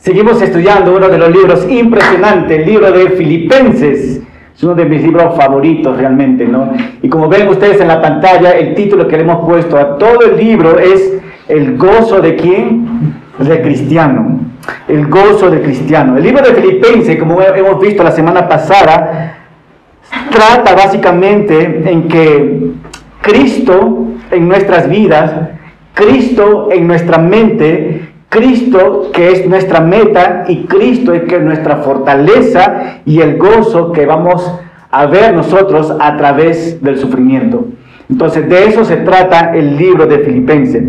Seguimos estudiando uno de los libros impresionantes, el libro de Filipenses. Es uno de mis libros favoritos realmente, ¿no? Y como ven ustedes en la pantalla, el título que le hemos puesto a todo el libro es El gozo de quién? De cristiano. El gozo de cristiano. El libro de Filipenses, como hemos visto la semana pasada, trata básicamente en que Cristo en nuestras vidas, Cristo en nuestra mente, Cristo que es nuestra meta y Cristo es que es nuestra fortaleza y el gozo que vamos a ver nosotros a través del sufrimiento. Entonces de eso se trata el libro de Filipenses.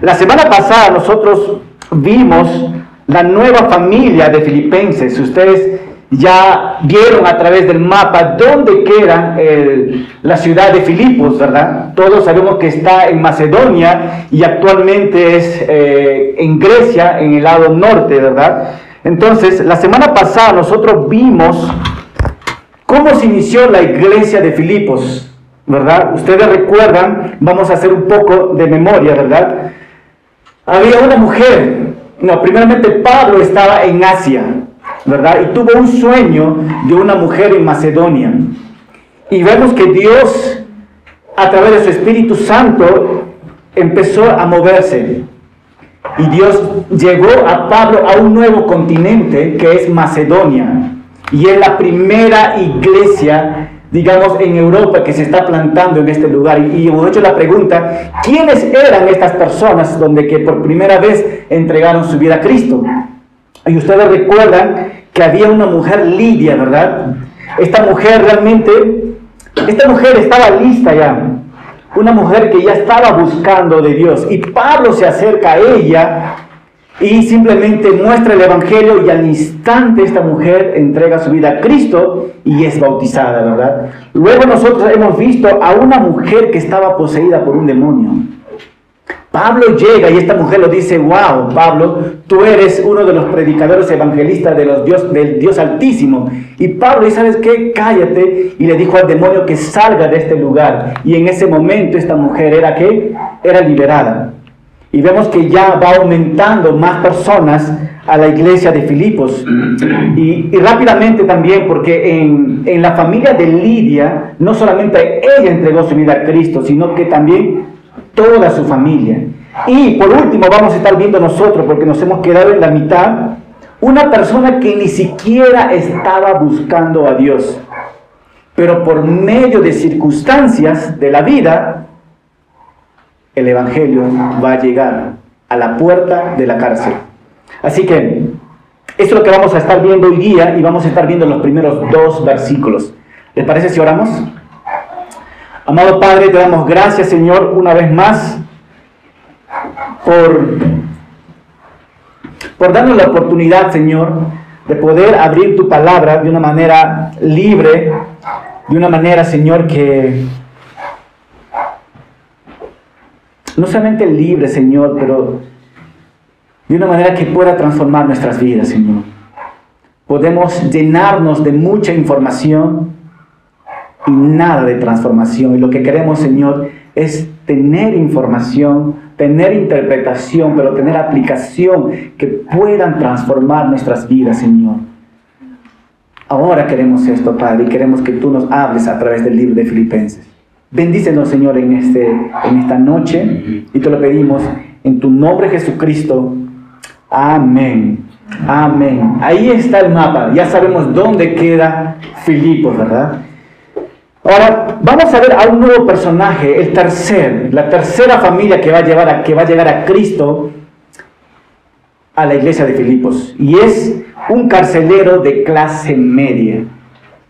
La semana pasada nosotros vimos la nueva familia de Filipenses. Si ustedes ya vieron a través del mapa dónde queda la ciudad de Filipos, ¿verdad? Todos sabemos que está en Macedonia y actualmente es eh, en Grecia, en el lado norte, ¿verdad? Entonces, la semana pasada nosotros vimos cómo se inició la iglesia de Filipos, ¿verdad? Ustedes recuerdan, vamos a hacer un poco de memoria, ¿verdad? Había una mujer, no, primeramente Pablo estaba en Asia, ¿verdad? Y tuvo un sueño de una mujer en Macedonia. Y vemos que Dios, a través de su Espíritu Santo, empezó a moverse. Y Dios llevó a Pablo a un nuevo continente que es Macedonia. Y es la primera iglesia, digamos, en Europa que se está plantando en este lugar. Y hemos hecho la pregunta, ¿quiénes eran estas personas donde que por primera vez entregaron su vida a Cristo? Y ustedes recuerdan que había una mujer Lidia, ¿verdad? Esta mujer realmente, esta mujer estaba lista ya. Una mujer que ya estaba buscando de Dios. Y Pablo se acerca a ella y simplemente muestra el Evangelio y al instante esta mujer entrega su vida a Cristo y es bautizada, ¿verdad? Luego nosotros hemos visto a una mujer que estaba poseída por un demonio. Pablo llega y esta mujer lo dice, wow, Pablo, tú eres uno de los predicadores evangelistas de los Dios, del Dios Altísimo. Y Pablo, ¿y sabes qué? Cállate. Y le dijo al demonio que salga de este lugar. Y en ese momento esta mujer era que Era liberada. Y vemos que ya va aumentando más personas a la iglesia de Filipos. Y, rápidamente también, porque en, en la familia de Lidia, no solamente ella entregó su vida a Cristo, sino que también toda su familia. Y por último vamos a estar viendo nosotros, porque nos hemos quedado en la mitad, una persona que ni siquiera estaba buscando a Dios, pero por medio de circunstancias de la vida, el Evangelio va a llegar a la puerta de la cárcel. Así que esto es lo que vamos a estar viendo hoy día y vamos a estar viendo los primeros dos versículos. ¿Les parece si oramos? Amado Padre, te damos gracias, Señor, una vez más por, por darnos la oportunidad, Señor, de poder abrir tu palabra de una manera libre, de una manera, Señor, que no solamente libre, Señor, pero de una manera que pueda transformar nuestras vidas, Señor. Podemos llenarnos de mucha información y nada de transformación. Y lo que queremos, Señor, es tener información, tener interpretación, pero tener aplicación que puedan transformar nuestras vidas, Señor. Ahora queremos esto, Padre, y queremos que tú nos hables a través del libro de Filipenses. Bendícenos, Señor, en, este, en esta noche y te lo pedimos en tu nombre, Jesucristo. Amén. Amén. Ahí está el mapa. Ya sabemos dónde queda Filipos, ¿verdad? Ahora, vamos a ver a un nuevo personaje, el tercer, la tercera familia que va a, llevar a, que va a llegar a Cristo a la iglesia de Filipos. Y es un carcelero de clase media.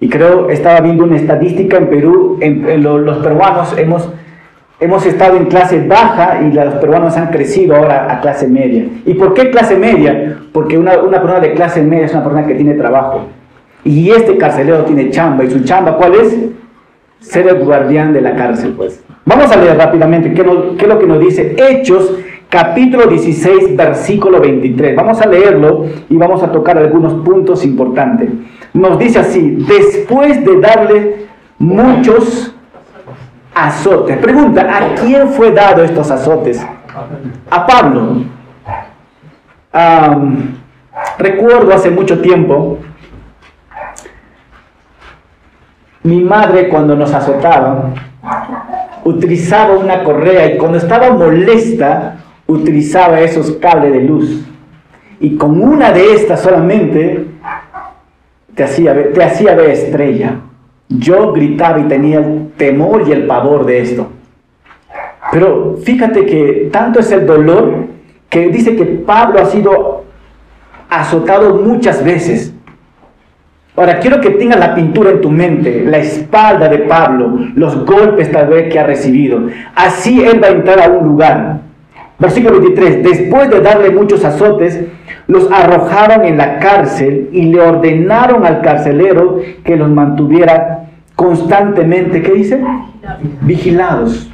Y creo, estaba viendo una estadística en Perú, en, los peruanos hemos, hemos estado en clase baja y los peruanos han crecido ahora a clase media. ¿Y por qué clase media? Porque una, una persona de clase media es una persona que tiene trabajo. Y este carcelero tiene chamba. ¿Y su chamba cuál es? Ser el guardián de la cárcel, pues. Vamos a leer rápidamente qué, qué es lo que nos dice Hechos, capítulo 16, versículo 23. Vamos a leerlo y vamos a tocar algunos puntos importantes. Nos dice así, después de darle muchos azotes. Pregunta, ¿a quién fue dado estos azotes? A Pablo. Recuerdo hace mucho tiempo, mi madre cuando nos azotaba, utilizaba una correa y cuando estaba molesta, utilizaba esos cables de luz. Y con una de estas solamente te hacía, te hacía ver estrella. Yo gritaba y tenía el temor y el pavor de esto. Pero fíjate que tanto es el dolor que dice que Pablo ha sido azotado muchas veces. Ahora, quiero que tengas la pintura en tu mente, la espalda de Pablo, los golpes tal vez que ha recibido. Así él va a entrar a un lugar. Versículo 23, después de darle muchos azotes, los arrojaron en la cárcel y le ordenaron al carcelero que los mantuviera constantemente, ¿qué dice? Vigilados.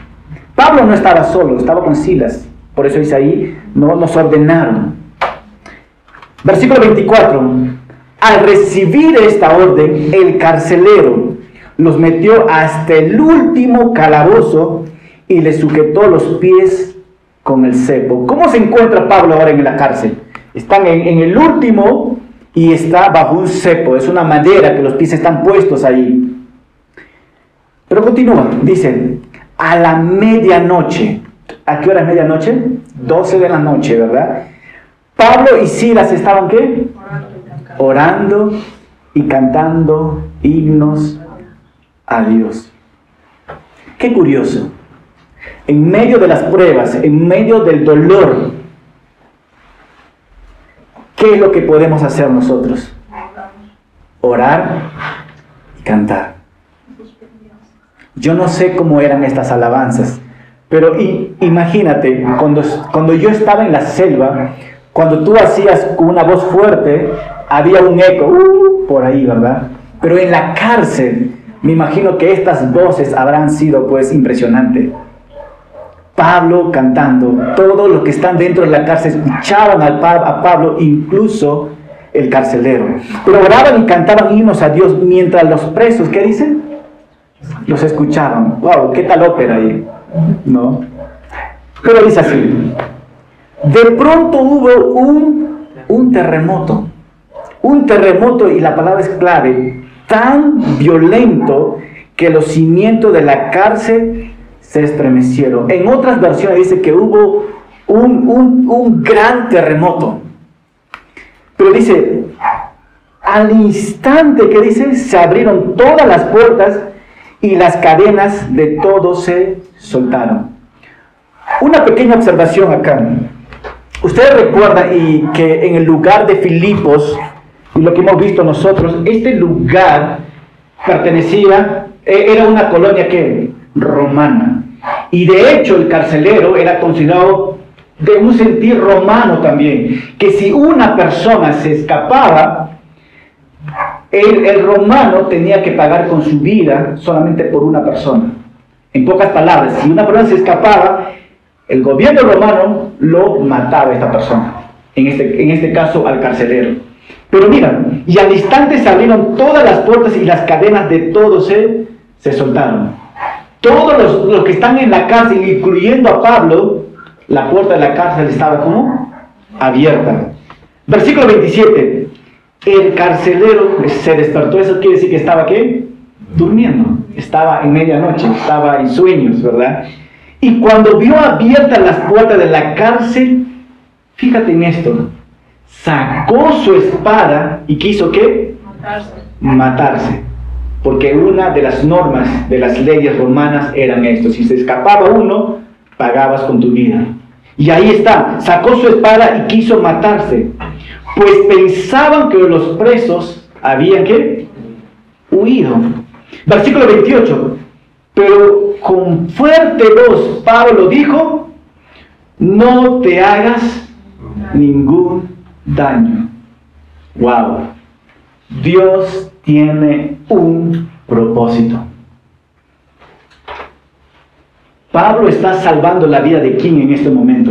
Pablo no estaba solo, estaba con Silas. Por eso dice ahí, no nos ordenaron. Versículo 24. Al recibir esta orden, el carcelero los metió hasta el último calabozo y le sujetó los pies con el cepo. ¿Cómo se encuentra Pablo ahora en la cárcel? Están en, en el último y está bajo un cepo. Es una madera que los pies están puestos ahí. Pero continúa, dice, a la medianoche. ¿A qué hora es medianoche? 12 de la noche, ¿verdad? Pablo y Silas estaban qué? Orando y cantando himnos a Dios. Qué curioso. En medio de las pruebas, en medio del dolor, ¿qué es lo que podemos hacer nosotros? Orar y cantar. Yo no sé cómo eran estas alabanzas, pero imagínate, cuando, cuando yo estaba en la selva, cuando tú hacías una voz fuerte, había un eco uh, por ahí, ¿verdad? Pero en la cárcel, me imagino que estas voces habrán sido pues impresionantes. Pablo cantando, todos los que están dentro de la cárcel escuchaban a Pablo, incluso el carcelero. Pero oraban y cantaban himnos a Dios mientras los presos, ¿qué dicen? Los escuchaban. ¡Wow! ¿Qué tal ópera ahí? ¿No? Pero dice así. De pronto hubo un, un terremoto. Un terremoto, y la palabra es clave, tan violento que los cimientos de la cárcel se estremecieron. En otras versiones dice que hubo un, un, un gran terremoto. Pero dice, al instante que dice, se abrieron todas las puertas y las cadenas de todos se soltaron. Una pequeña observación acá. Ustedes recuerdan y que en el lugar de Filipos, y lo que hemos visto nosotros, este lugar pertenecía, e, era una colonia que romana. Y de hecho el carcelero era considerado de un sentir romano también, que si una persona se escapaba, el, romano tenía que pagar con su vida solamente por una persona. En pocas palabras, si una persona se escapaba, el gobierno romano lo mataba a esta persona, en este, en este caso al carcelero. Pero mira, y al instante se abrieron todas las puertas y las cadenas de todos se, soltaron. Todos los, los, que están en la cárcel, incluyendo a Pablo, la puerta de la cárcel estaba como abierta. Versículo 27 el carcelero se despertó, eso quiere decir que estaba qué? Durmiendo, estaba en medianoche, estaba en sueños, ¿verdad? Y cuando vio abiertas las puertas de la cárcel, fíjate en esto, sacó su espada y quiso qué? Matarse. Matarse. Porque una de las normas de las leyes romanas eran esto, si se escapaba uno, pagabas con tu vida. Y ahí está, sacó su espada y quiso matarse pues pensaban que los presos habían que huido. Versículo 28. Pero con fuerte voz Pablo dijo, no te hagas ningún daño. Wow. Dios tiene un propósito. Pablo está salvando la vida de quién en este momento?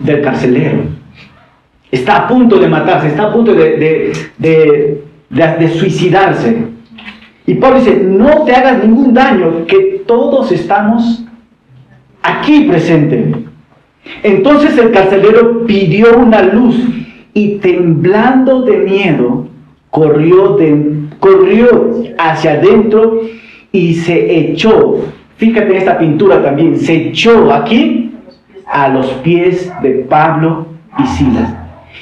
Del carcelero está a punto de matarse, está a punto de, de, suicidarse. Y Pablo dice, no te hagas ningún daño, que todos estamos aquí presentes. Entonces el carcelero pidió una luz y temblando de miedo, corrió, corrió hacia adentro y se echó. Fíjate en esta pintura también, se echó aquí a los pies de Pablo y Silas.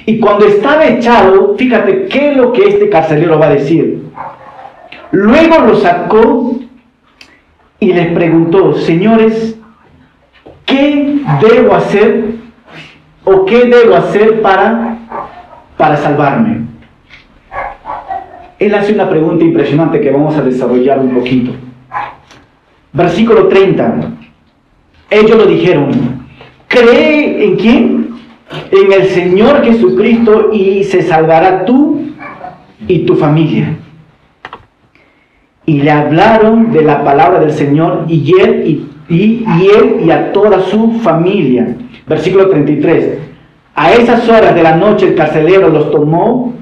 Y cuando estaba echado, fíjate qué es lo que este carcelero va a decir. Luego lo sacó y les preguntó, señores, ¿qué debo hacer o qué debo hacer para, para salvarme? Él hace una pregunta impresionante que vamos a desarrollar un poquito. Versículo 30. Ellos lo dijeron, cree en quién? En el Señor Jesucristo y se salvará tú y tu familia. Y le hablaron de la palabra del Señor y él y, y él y a toda su familia. Versículo 33. A esas horas de la noche el carcelero los tomó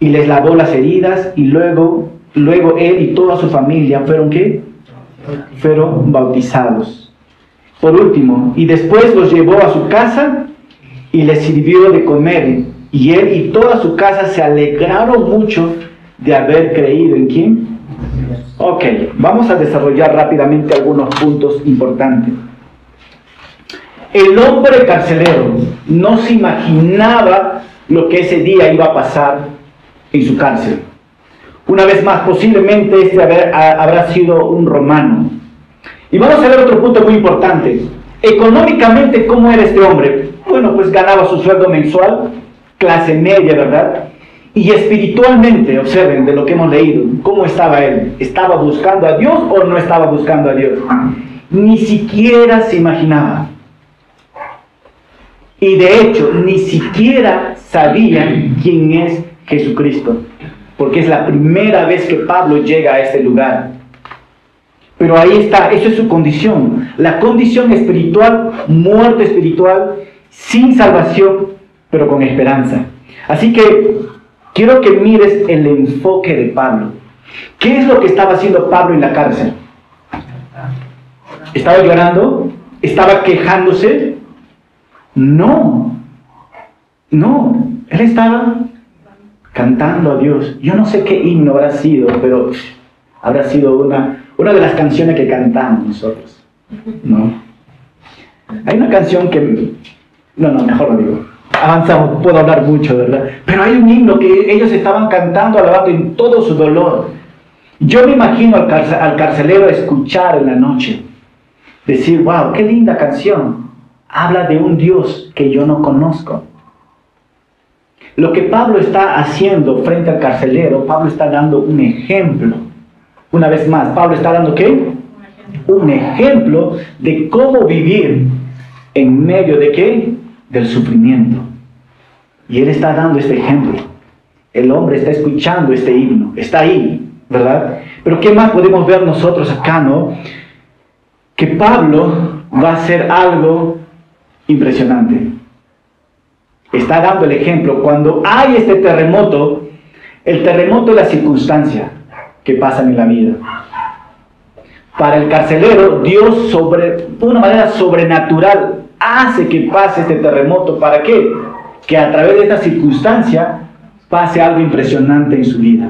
y les lavó las heridas y luego, luego él y toda su familia fueron qué? Fueron bautizados. Por último, y después los llevó a su casa y les sirvió de comer. Y él y toda su casa se alegraron mucho de haber creído en quién? Ok, vamos a desarrollar rápidamente algunos puntos importantes. El hombre carcelero no se imaginaba lo que ese día iba a pasar en su cárcel. Una vez más, posiblemente este habrá sido un romano. Y vamos a ver otro punto muy importante. Económicamente, ¿cómo era este hombre? Bueno, pues ganaba su sueldo mensual, clase media, ¿verdad? Y espiritualmente, observen de lo que hemos leído, ¿cómo estaba él? ¿Estaba buscando a Dios o no estaba buscando a Dios? Ni siquiera se imaginaba. Y de hecho, ni siquiera sabían quién es Jesucristo, porque es la primera vez que Pablo llega a este lugar. Pero ahí está, eso es su condición, la condición espiritual, muerte espiritual, sin salvación, pero con esperanza. Así que quiero que mires el enfoque de Pablo. ¿Qué es lo que estaba haciendo Pablo en la cárcel? ¿Estaba llorando? ¿Estaba quejándose? No, no, él estaba cantando a Dios. Yo no sé qué himno habrá sido, pero habrá sido una, una de las canciones que cantamos nosotros. ¿no? Hay una canción que... No, no, mejor lo digo. Avanzamos, puedo hablar mucho, ¿verdad? Pero hay un himno que ellos estaban cantando, alabando en todo su dolor. Yo me imagino al, carcelero escuchar en la noche, decir, wow, qué linda canción. Habla de un Dios que yo no conozco. Lo que Pablo está haciendo frente al carcelero, Pablo está dando un ejemplo. Una vez más, Pablo está dando qué? Un ejemplo de cómo vivir en medio de qué? Del sufrimiento. Y él está dando este ejemplo. El hombre está escuchando este himno, está ahí, ¿verdad? Pero ¿qué más podemos ver nosotros acá, no? Que Pablo va a hacer algo impresionante está dando el ejemplo. Cuando hay este terremoto, el terremoto es la circunstancia que pasa en la vida. Para el carcelero, Dios sobre de una manera sobrenatural hace que pase este terremoto. ¿Para qué? Que a través de esta circunstancia pase algo impresionante en su vida.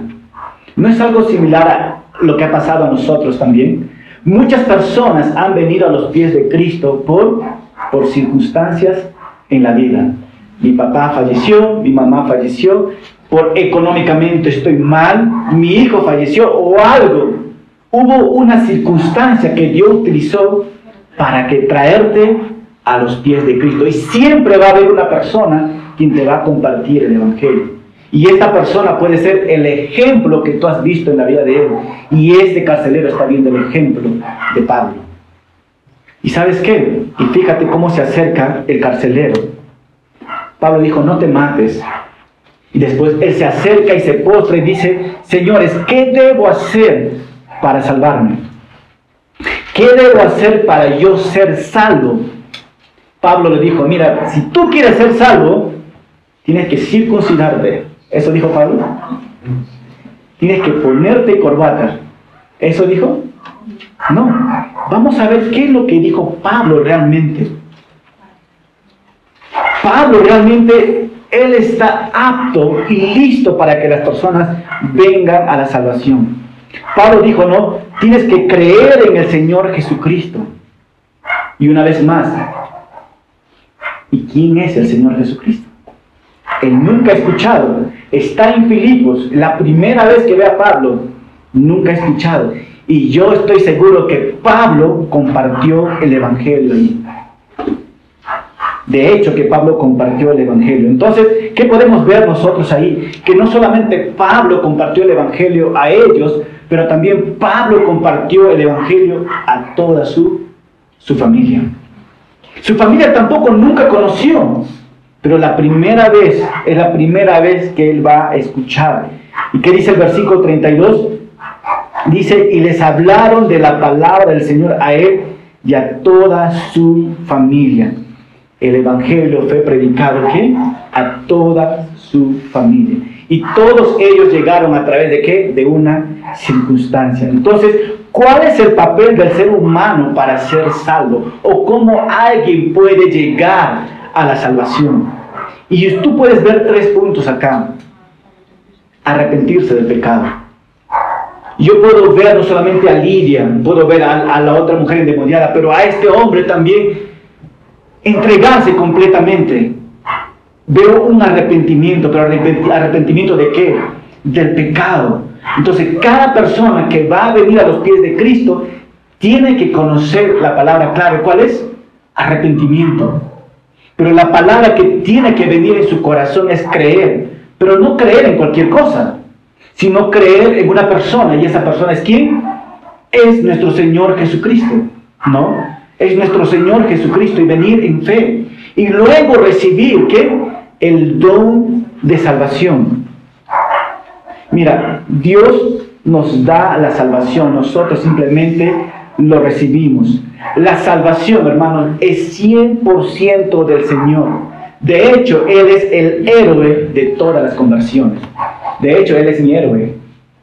¿No es algo similar a lo que ha pasado a nosotros también? Muchas personas han venido a los pies de Cristo por, por circunstancias en la vida mi papá falleció, mi mamá falleció, por económicamente estoy mal, mi hijo falleció o algo. Hubo una circunstancia que Dios utilizó para que traerte a los pies de Cristo. Y siempre va a haber una persona quien te va a compartir el Evangelio. Y esta persona puede ser el ejemplo que tú has visto en la vida de él. Y este carcelero está viendo el ejemplo de Pablo. ¿Y sabes qué? Y fíjate cómo se acerca el carcelero Pablo dijo, no te mates. Y después él se acerca y se postra y dice, señores, ¿qué debo hacer para salvarme? ¿Qué debo hacer para yo ser salvo? Pablo le dijo, mira, si tú quieres ser salvo, tienes que circuncidarte. ¿Eso dijo Pablo? Tienes que ponerte corbata. ¿Eso dijo? No. Vamos a ver qué es lo que dijo Pablo realmente. Pablo realmente Él está apto y listo para que las personas vengan a la salvación. Pablo dijo, no, tienes que creer en el Señor Jesucristo. Y una vez más, ¿y quién es el Señor Jesucristo? Él nunca ha escuchado. Está en Filipos, la primera vez que ve a Pablo, nunca ha escuchado. Y yo estoy seguro que Pablo compartió el Evangelio ahí. De hecho, que Pablo compartió el Evangelio. Entonces, ¿qué podemos ver nosotros ahí? Que no solamente Pablo compartió el Evangelio a ellos, pero también Pablo compartió el Evangelio a toda su, su familia. Su familia tampoco nunca conoció, pero la primera vez, es la primera vez que él va a escuchar. ¿Y qué dice el versículo 32? Dice, y les hablaron de la palabra del Señor a él y a toda su familia. El Evangelio fue predicado ¿qué? a toda su familia. Y todos ellos llegaron a través de qué? De una circunstancia. Entonces, ¿cuál es el papel del ser humano para ser salvo? ¿O cómo alguien puede llegar a la salvación? Y tú puedes ver tres puntos acá. Arrepentirse del pecado yo puedo ver no solamente a Lidia, puedo ver a, la otra mujer endemoniada, pero a este hombre también entregarse completamente. Veo un arrepentimiento, pero arrepentimiento de qué? Del pecado. Entonces, cada persona que va a venir a los pies de Cristo tiene que conocer la palabra clave. ¿Cuál es? Arrepentimiento. Pero la palabra que tiene que venir en su corazón es creer. Pero no creer en cualquier cosa sino creer en una persona. ¿Y esa persona es quién? Es nuestro Señor Jesucristo, ¿no? Es nuestro Señor Jesucristo y venir en fe. Y luego recibir, ¿qué? El don de salvación. Mira, Dios nos da la salvación, nosotros simplemente lo recibimos. La salvación, hermanos, es 100% del Señor. De hecho, Él es el héroe de todas las conversiones. De hecho, Él es mi héroe.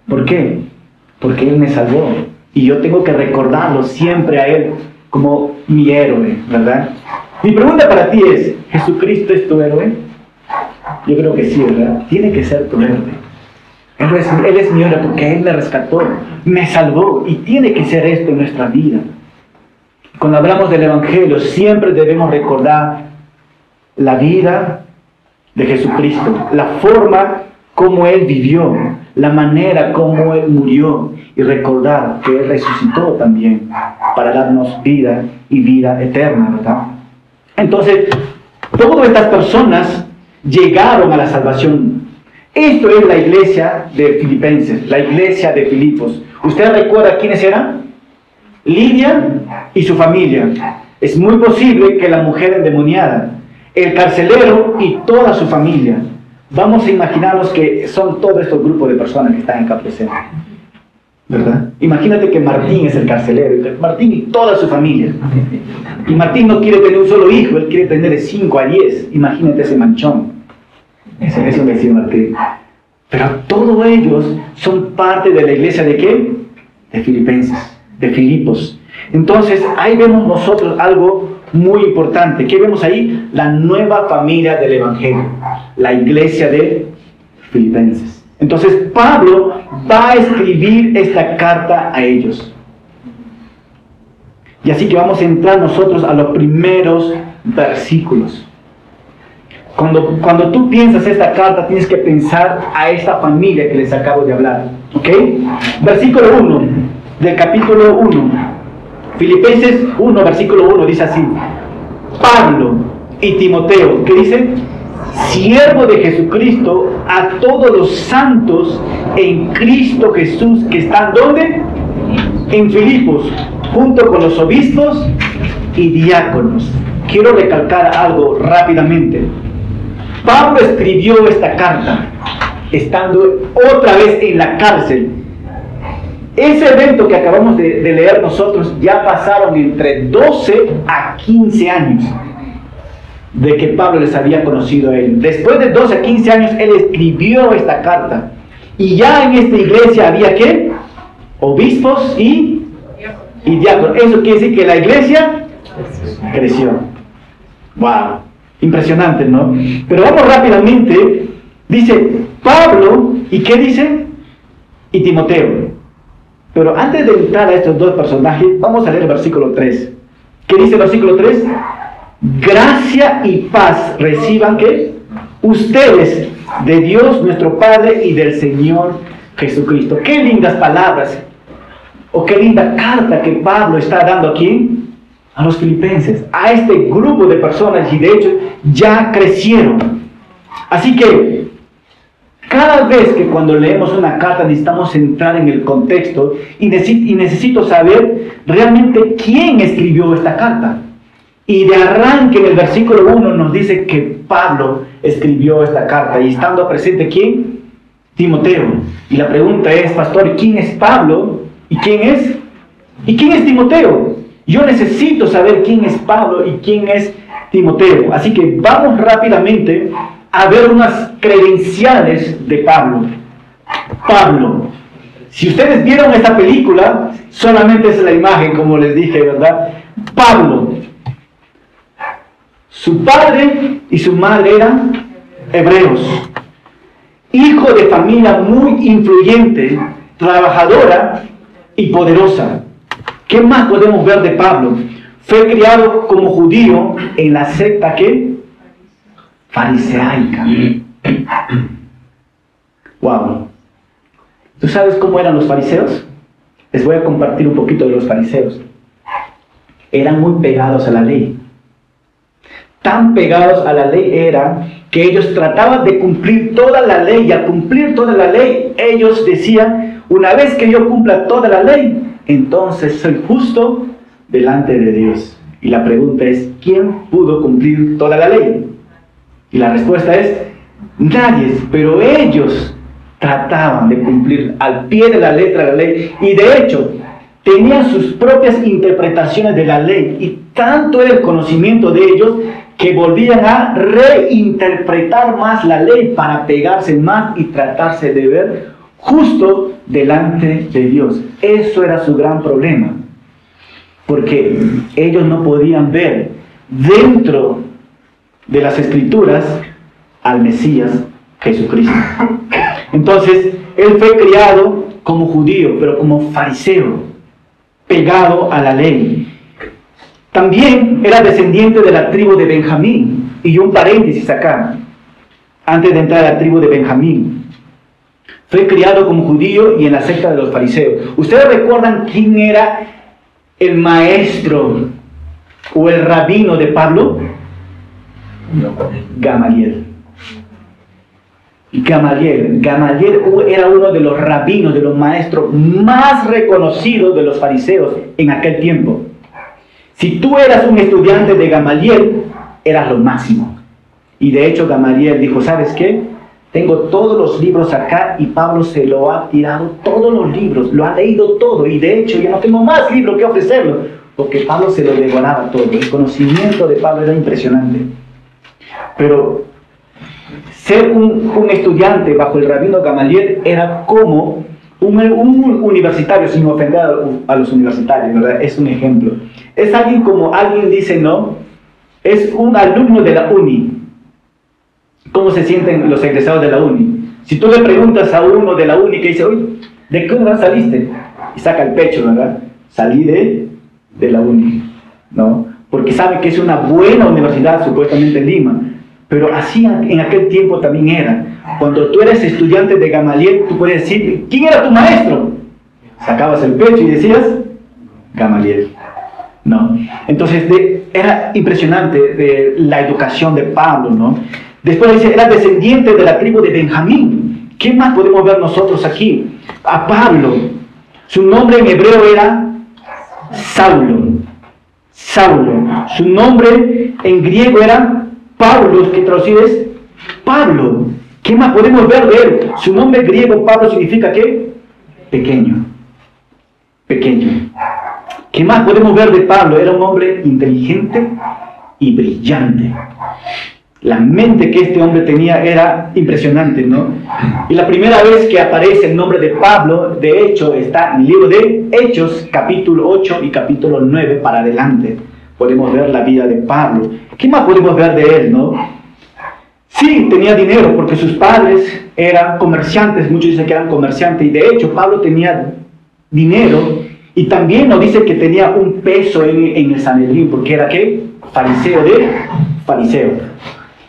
¿Por qué? Porque Él me salvó. Y yo tengo que recordarlo siempre a Él como mi héroe, ¿verdad? Mi pregunta para ti es, ¿Jesucristo es tu héroe? Yo creo que sí, ¿verdad? Tiene que ser tu héroe. Él es, él es mi héroe porque Él me rescató, me salvó y tiene que ser esto en nuestra vida. Cuando hablamos del Evangelio, siempre debemos recordar la vida de Jesucristo, la forma cómo Él vivió, la manera como Él murió y recordar que Él resucitó también para darnos vida y vida eterna, ¿verdad? Entonces, todas estas personas llegaron a la salvación. Esto es la iglesia de Filipenses, la iglesia de Filipos. ¿Usted recuerda quiénes eran? Lidia y su familia. Es muy posible que la mujer endemoniada, el carcelero y toda su familia. Vamos a imaginarnos que son todos estos grupos de personas que están acá presentes. ¿Verdad? Imagínate que Martín es el carcelero, Martín y toda su familia. Y Martín no quiere tener un solo hijo, él quiere tener de 5 a 10. Imagínate ese manchón. Ese es un vecino Martín. Pero todos ellos son parte de la iglesia de qué? De Filipenses, de Filipos. Entonces ahí vemos nosotros algo muy importante. ¿Qué vemos ahí? La nueva familia del Evangelio, la iglesia de Filipenses. Entonces Pablo va a escribir esta carta a ellos. Y así que vamos a entrar nosotros a los primeros versículos. Cuando, cuando tú piensas esta carta, tienes que pensar a esta familia que les acabo de hablar. ¿Ok? Versículo 1 del capítulo 1. Filipenses 1, versículo 1 dice así, Pablo y Timoteo, ¿qué dice? Siervo de Jesucristo a todos los santos en Cristo Jesús que están ¿dónde? En Filipos, junto con los obispos y diáconos. Quiero recalcar algo rápidamente. Pablo escribió esta carta estando otra vez en la cárcel ese evento que acabamos de, leer nosotros ya pasaron entre 12 a 15 años de que Pablo les había conocido a él. Después de 12 a 15 años, él escribió esta carta. Y ya en esta iglesia había qué? Obispos y, y diáconos. Eso quiere decir que la iglesia creció. Wow. Impresionante, ¿no? Pero vamos rápidamente. Dice Pablo, ¿y qué dice? Y Timoteo. Pero antes de entrar a estos dos personajes, vamos a leer el versículo 3. ¿Qué dice el versículo 3? Gracia y paz reciban que ustedes de Dios nuestro Padre y del Señor Jesucristo. Qué lindas palabras. O qué linda carta que Pablo está dando aquí a los filipenses, a este grupo de personas y de hecho ya crecieron. Así que cada vez que cuando leemos una carta necesitamos entrar en el contexto y, necesito saber realmente quién escribió esta carta. Y de arranque en el versículo 1 nos dice que Pablo escribió esta carta y estando presente quién? Timoteo. Y la pregunta es, pastor, ¿quién es Pablo? ¿Y quién es? ¿Y quién es Timoteo? Yo necesito saber quién es Pablo y quién es Timoteo. Así que vamos rápidamente a ver unas credenciales de Pablo. Pablo. Si ustedes vieron esta película, solamente es la imagen, como les dije, ¿verdad? Pablo. Su padre y su madre eran hebreos. Hijo de familia muy influyente, trabajadora y poderosa. ¿Qué más podemos ver de Pablo? Fue criado como judío en la secta que fariseaica. Wow. ¿Tú sabes cómo eran los fariseos? Les voy a compartir un poquito de los fariseos. Eran muy pegados a la ley. Tan pegados a la ley era que ellos trataban de cumplir toda la ley y al cumplir toda la ley ellos decían, una vez que yo cumpla toda la ley, entonces soy justo delante de Dios. Y la pregunta es, ¿quién pudo cumplir toda la ley? Y la respuesta es, nadie, pero ellos trataban de cumplir al pie de la letra de la ley. Y de hecho, tenían sus propias interpretaciones de la ley. Y tanto era el conocimiento de ellos que volvían a reinterpretar más la ley para pegarse más y tratarse de ver justo delante de Dios. Eso era su gran problema, porque ellos no podían ver dentro de las escrituras al Mesías Jesucristo. Entonces, él fue criado como judío, pero como fariseo, pegado a la ley. También era descendiente de la tribu de Benjamín. Y un paréntesis acá, antes de entrar a la tribu de Benjamín. Fue criado como judío y en la secta de los fariseos. ¿Ustedes recuerdan quién era el maestro o el rabino de Pablo? Gamaliel. Gamaliel. Gamaliel era uno de los rabinos, de los maestros más reconocidos de los fariseos en aquel tiempo. Si tú eras un estudiante de Gamaliel, eras lo máximo. Y de hecho Gamaliel dijo, ¿sabes qué? Tengo todos los libros acá y Pablo se lo ha tirado todos los libros, lo ha leído todo y de hecho ya no tengo más libros que ofrecerlo, porque Pablo se lo devoraba todo. El conocimiento de Pablo era impresionante. Pero ser un, estudiante bajo el rabino Gamaliel era como un, universitario, sin ofender a, los universitarios, ¿verdad? Es un ejemplo. Es alguien como alguien dice, ¿no? Es un alumno de la uni, cómo se sienten los egresados de la uni. Si tú le preguntas a uno de la uni que dice, oye, ¿de qué universidad saliste? Y saca el pecho, ¿verdad? Salí de, de la uni, ¿no? Porque sabe que es una buena universidad, supuestamente en Lima. Pero así en aquel tiempo también era. Cuando tú eres estudiante de Gamaliel, tú puedes decir, ¿quién era tu maestro? Sacabas el pecho y decías, Gamaliel. ¿No? Entonces era impresionante de la educación de Pablo, ¿no? Después dice, era descendiente de la tribu de Benjamín. ¿Qué más podemos ver nosotros aquí? A Pablo. Su nombre en hebreo era Saulo. Saulo. Su nombre en griego era Pablo, que traducido es Pablo. ¿Qué más podemos ver de él? Su nombre griego Pablo significa qué? Pequeño. Pequeño. ¿Qué más podemos ver de Pablo? Era un hombre inteligente y brillante. La mente que este hombre tenía era impresionante, ¿no? Y la primera vez que aparece el nombre de Pablo, de hecho, está en el libro de Hechos, capítulo 8 y capítulo 9 para adelante. Podemos ver la vida de Pablo. ¿Qué más podemos ver de él, no? Sí, tenía dinero porque sus padres eran comerciantes, muchos dicen que eran comerciantes, y de hecho Pablo tenía dinero y también nos dice que tenía un peso en, en el Sanedrín, porque era qué? Fariseo de fariseo.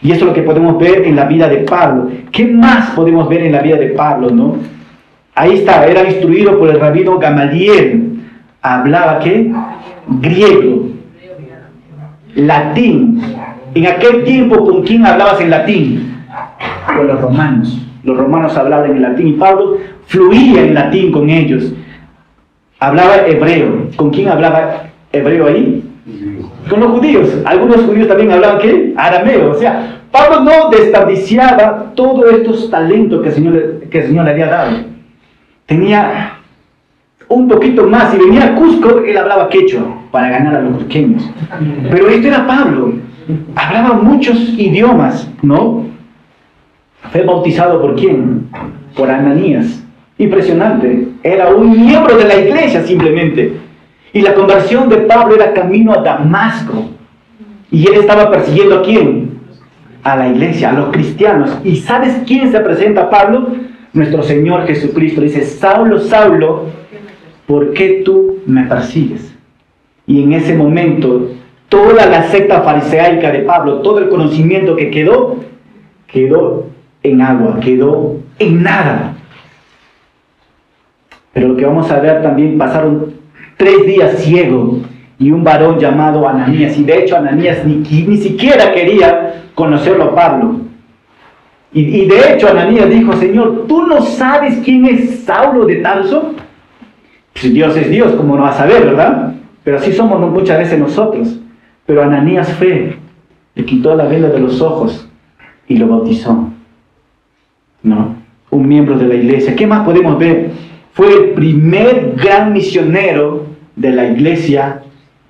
Y eso es lo que podemos ver en la vida de Pablo. ¿Qué más podemos ver en la vida de Pablo, no? Ahí está, era instruido por el rabino Gamaliel. Hablaba qué? Griego, latín. En aquel tiempo, ¿con quién hablabas en latín? Con los romanos. Los romanos hablaban en latín y Pablo fluía en latín con ellos. Hablaba hebreo. ¿Con quién hablaba hebreo ahí? Con los judíos. Algunos judíos también hablaban qué? Arameo. O sea, Pablo no desperdiciaba todos estos talentos que el Señor, que el Señor le había dado. Tenía un poquito más. Si venía a Cusco, él hablaba quechua para ganar a los cusqueños. Pero este era Pablo. Hablaba muchos idiomas, ¿no? Fue bautizado por quién? Por Ananías. Impresionante. Era un miembro de la iglesia simplemente. Y la conversión de Pablo era camino a Damasco. Y él estaba persiguiendo a quién? A la iglesia, a los cristianos. ¿Y sabes quién se presenta a Pablo? Nuestro Señor Jesucristo. Dice, Saulo, Saulo, ¿por qué tú me persigues? Y en ese momento, toda la secta fariseaica de Pablo, todo el conocimiento que quedó, quedó en agua, quedó en nada. Pero lo que vamos a ver también, pasaron tres días ciego y un varón llamado Ananías. Y de hecho Ananías ni, ni siquiera quería conocerlo a Pablo. Y, y, de hecho Ananías dijo, Señor, ¿tú no sabes quién es Saulo de Tarso? Si Dios es Dios, ¿cómo no va a saber, verdad? Pero así somos muchas veces nosotros. Pero Ananías fue, le quitó la venda de los ojos y lo bautizó. ¿No? Un miembro de la iglesia. ¿Qué más podemos ver? Fue el primer gran misionero de la iglesia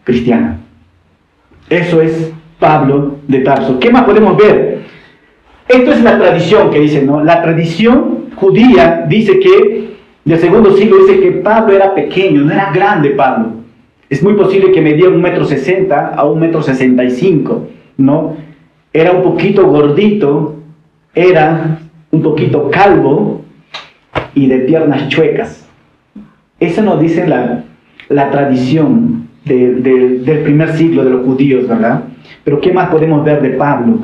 cristiana. Eso es Pablo de Tarso. ¿Qué más podemos ver? Esto es la tradición que dice, ¿no? La tradición judía dice que, del segundo siglo, dice que Pablo era pequeño, no era grande Pablo. Es muy posible que medía un metro sesenta a un metro sesenta y cinco, ¿no? Era un poquito gordito, era un poquito calvo y de piernas chuecas. Eso nos dice la, la tradición del primer siglo de los judíos, ¿verdad? Pero ¿qué más podemos ver de Pablo?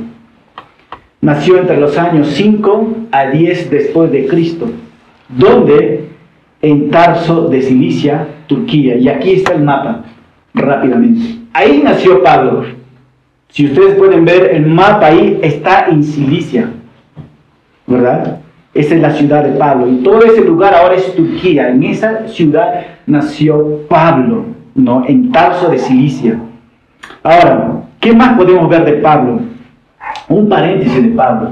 Nació entre los años 5 a 10 después de Cristo, donde en Tarso de Cilicia, Turquía. Y aquí está el mapa, rápidamente. Ahí nació Pablo. Si ustedes pueden ver el mapa ahí, está en Cilicia, ¿verdad? Esa es la ciudad de Pablo. Y todo ese lugar ahora es Turquía. En esa ciudad nació Pablo, ¿no? En Tarso de Cilicia. Ahora, ¿qué más podemos ver de Pablo? Un paréntesis de Pablo.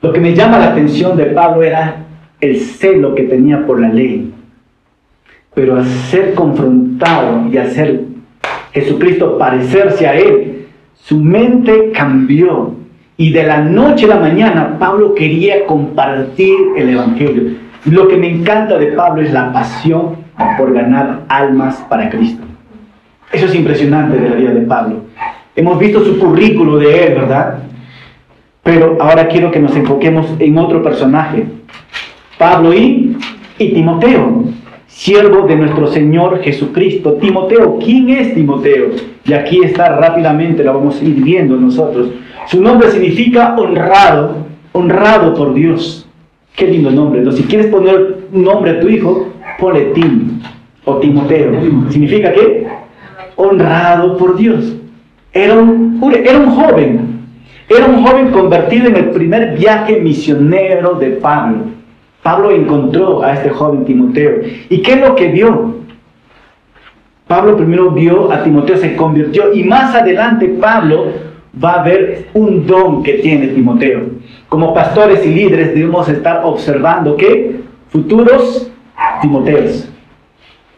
Lo que me llama la atención de Pablo era el celo que tenía por la ley. Pero al ser confrontado y hacer Jesucristo parecerse a él, su mente cambió y de la noche a la mañana Pablo quería compartir el Evangelio. Lo que me encanta de Pablo es la pasión por ganar almas para Cristo. Eso es impresionante de la vida de Pablo. Hemos visto su currículo de él, ¿verdad? Pero ahora quiero que nos enfoquemos en otro personaje. Pablo y, y Timoteo, siervo de nuestro Señor Jesucristo. Timoteo, ¿quién es Timoteo? Y aquí está rápidamente, lo vamos a ir viendo nosotros. Su nombre significa honrado, honrado por Dios. Qué lindo nombre. ¿no? Si quieres poner nombre a tu hijo, ponle Tim o Timoteo. ¿Significa qué? Honrado por Dios. Era un, era un joven. Era un joven convertido en el primer viaje misionero de Pablo. Pablo encontró a este joven Timoteo. ¿Y qué es lo que vio? Pablo primero vio a Timoteo, se convirtió y más adelante Pablo va a haber un don que tiene Timoteo. Como pastores y líderes debemos estar observando que futuros Timoteos.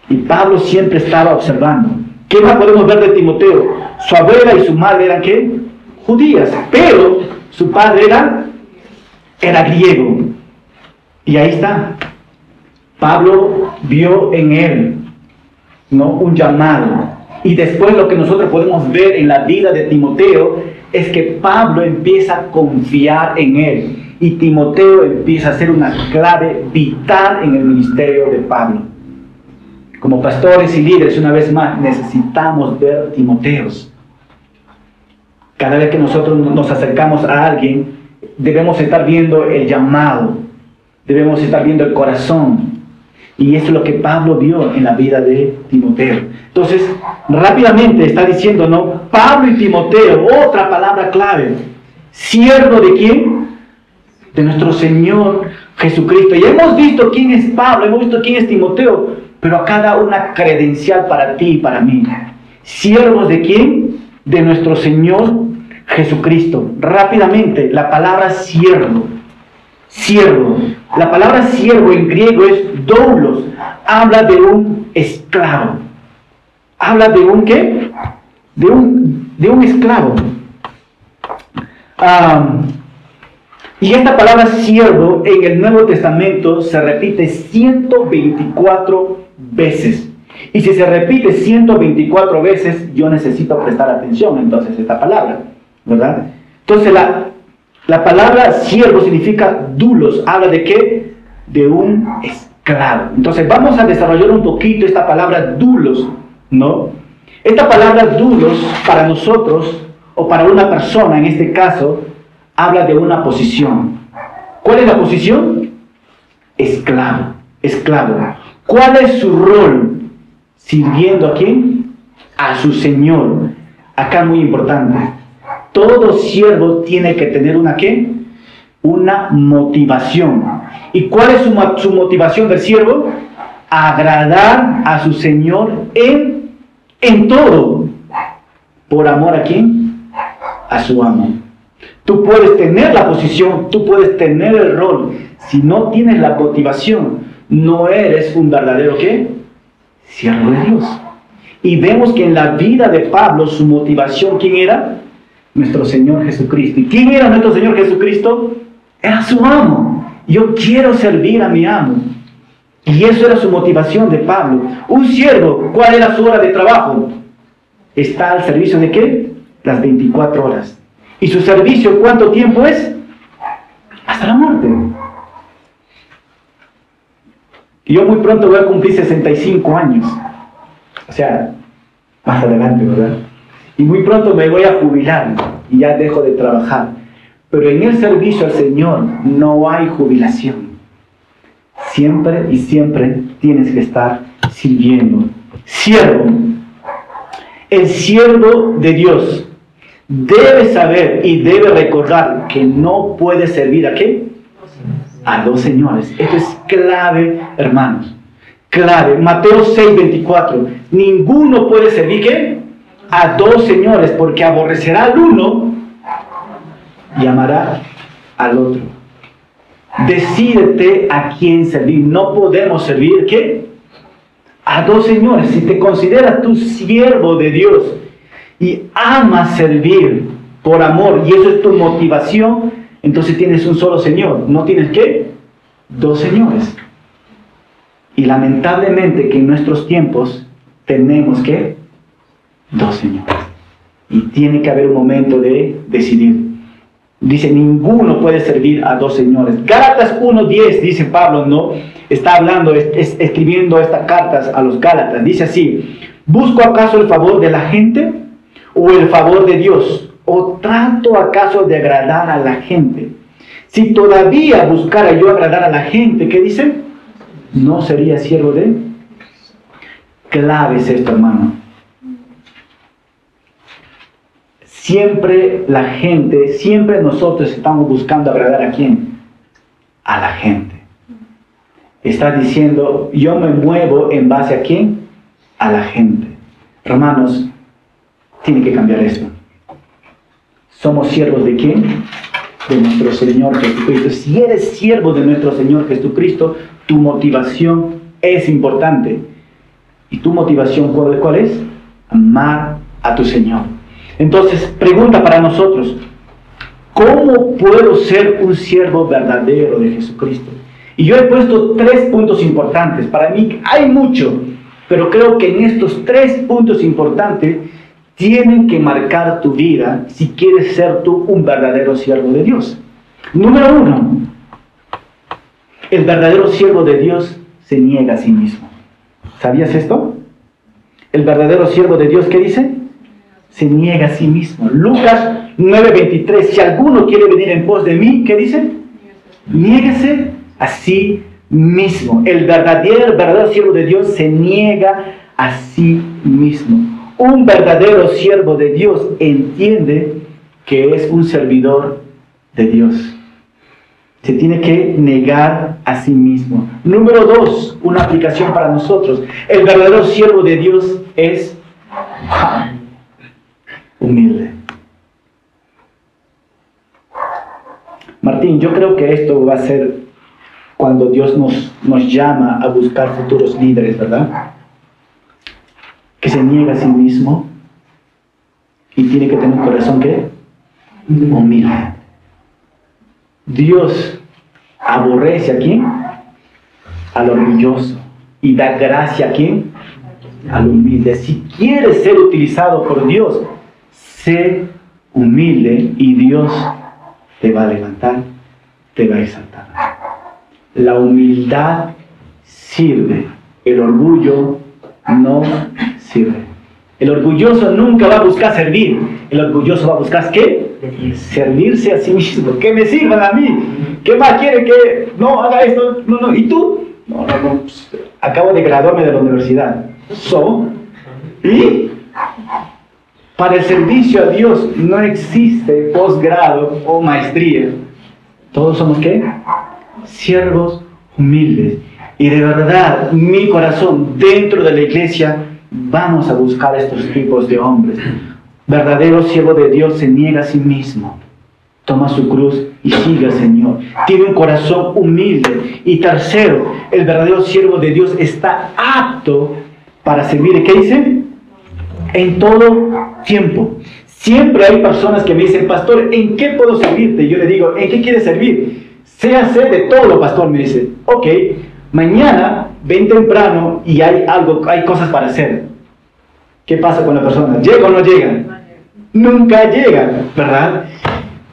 Y Pablo siempre estaba observando. ¿Qué más podemos ver de Timoteo? Su abuela y su madre eran? Judías, pero su padre era, era griego. Y ahí está. Pablo vio en él ¿no? un llamado y después lo que nosotros podemos ver en la vida de Timoteo es que Pablo empieza a confiar en él y Timoteo empieza a ser una clave vital en el ministerio de Pablo. Como pastores y líderes, una vez más, necesitamos ver Timoteos. Cada vez que nosotros nos acercamos a alguien, debemos estar viendo el llamado, debemos estar viendo el corazón. Y eso es lo que Pablo vio en la vida de Timoteo. Entonces, rápidamente está diciendo, ¿no? Pablo y Timoteo, otra palabra clave. ¿Siervo de quién? De nuestro Señor Jesucristo. Y hemos visto quién es Pablo, hemos visto quién es Timoteo, pero acá da una credencial para ti y para mí. ¿Siervos de quién? De nuestro Señor Jesucristo. Rápidamente, la palabra siervo. Siervo. La palabra siervo en griego es doulos. Habla de un esclavo. Habla de un qué? De un, de un esclavo. y esta palabra siervo en el Nuevo Testamento se repite 124 veces. Y si se repite 124 veces, yo necesito prestar atención entonces a esta palabra. ¿verdad? Entonces la, la palabra siervo significa dulos, habla de qué? De un esclavo. Entonces vamos a desarrollar un poquito esta palabra dulos, ¿no? Esta palabra dulos para nosotros o para una persona en este caso habla de una posición. ¿Cuál es la posición? Esclavo, esclavo. ¿Cuál es su rol? Sirviendo a quién? A su Señor. Acá muy importante todo siervo tiene que tener una qué? Una motivación. ¿Y cuál es su, motivación del siervo? Agradar a su Señor en, en todo. ¿Por amor a quién? A su amo. Tú puedes tener la posición, tú puedes tener el rol. Si no tienes la motivación, no eres un verdadero qué? Siervo de Dios. Y vemos que en la vida de Pablo su motivación, ¿quién era? Nuestro Señor Jesucristo. ¿Y quién era nuestro Señor Jesucristo? Era su amo. Yo quiero servir a mi amo. Y eso era su motivación de Pablo. Un siervo, ¿cuál era su hora de trabajo? Está al servicio de qué? Las 24 horas. ¿Y su servicio cuánto tiempo es? Hasta la muerte. Y yo muy pronto voy a cumplir 65 años. O sea, más adelante, ¿verdad? Y muy pronto me voy a jubilar y ya dejo de trabajar. Pero en el servicio al Señor no hay jubilación. Siempre y siempre tienes que estar sirviendo. Siervo. El siervo de Dios debe saber y debe recordar que no puede servir a qué? A dos señores. Esto es clave, hermanos. Clave. Mateo 6, 24. Ninguno puede servir qué? A dos señores, porque aborrecerá al uno y amará al otro. Decídete a quién servir. No podemos servir, ¿qué? A dos señores. Si te consideras tu siervo de Dios y amas servir por amor y eso es tu motivación, entonces tienes un solo Señor. No tienes qué? Dos señores. Y lamentablemente que en nuestros tiempos tenemos que dos señores. Y tiene que haber un momento de decidir. Dice, ninguno puede servir a dos señores. Gálatas 1.10, dice Pablo, ¿no? Está hablando, escribiendo estas cartas a los Gálatas. Dice así, ¿busco acaso el favor de la gente o el favor de Dios? ¿O trato acaso de agradar a la gente? Si todavía buscara yo agradar a la gente, ¿qué dice? No sería siervo de... Clave es esto, hermano. Siempre la gente, siempre nosotros estamos buscando agradar a quién? A la gente. Está diciendo, yo me muevo en base a quién? A la gente. Hermanos, tiene que cambiar esto. ¿Somos siervos de quién? De nuestro Señor Jesucristo. Si eres siervo de nuestro Señor Jesucristo, tu motivación es importante. ¿Y tu motivación cuál es? Amar a tu Señor. Entonces, pregunta para nosotros, ¿cómo puedo ser un siervo verdadero de Jesucristo? Y yo he puesto tres puntos importantes. Para mí hay mucho, pero creo que en estos tres puntos importantes tienen que marcar tu vida si quieres ser tú un verdadero siervo de Dios. Número uno, el verdadero siervo de Dios se niega a sí mismo. ¿Sabías esto? El verdadero siervo de Dios, ¿qué dice? Se niega a sí mismo. Lucas 9:23, si alguno quiere venir en pos de mí, ¿qué dice? Niéguese a sí mismo. El verdadero, el verdadero siervo de Dios se niega a sí mismo. Un verdadero siervo de Dios entiende que es un servidor de Dios. Se tiene que negar a sí mismo. Número dos, una aplicación para nosotros. El verdadero siervo de Dios es humilde. Martín, yo creo que esto va a ser cuando Dios nos, nos llama a buscar futuros líderes, ¿verdad? Que se niega a sí mismo y tiene que tener un corazón que humilde. Dios aborrece a quién? Al orgulloso. Y da gracia a quién? Al humilde. Si quieres ser utilizado por Dios, sé humilde y Dios te va a levantar, te va a exaltar. La humildad sirve, el orgullo no sirve. El orgulloso nunca va a buscar servir, el orgulloso va a buscar qué? Servirse a sí mismo. Que me sirvan a mí. ¿Qué más quiere que no haga esto? No, no. ¿Y tú? No, no, no. Pues, acabo de graduarme de la universidad. So, ¿y? Para el servicio a Dios no existe posgrado o maestría. Todos somos qué? Siervos humildes. Y de verdad, mi corazón, dentro de la iglesia, vamos a buscar estos tipos de hombres. Verdadero siervo de Dios se niega a sí mismo. Toma su cruz y sigue al Señor. Tiene un corazón humilde. Y tercero, el verdadero siervo de Dios está apto para servir. ¿Qué dice? En todo tiempo. Siempre hay personas que me dicen, pastor, ¿en qué puedo servirte? yo le digo, ¿en qué quieres servir? Séase de todo, pastor, me dice. Ok, mañana ven temprano y hay algo, hay cosas para hacer. ¿Qué pasa con la persona? ¿Llega o no llega? Nunca llega, ¿verdad?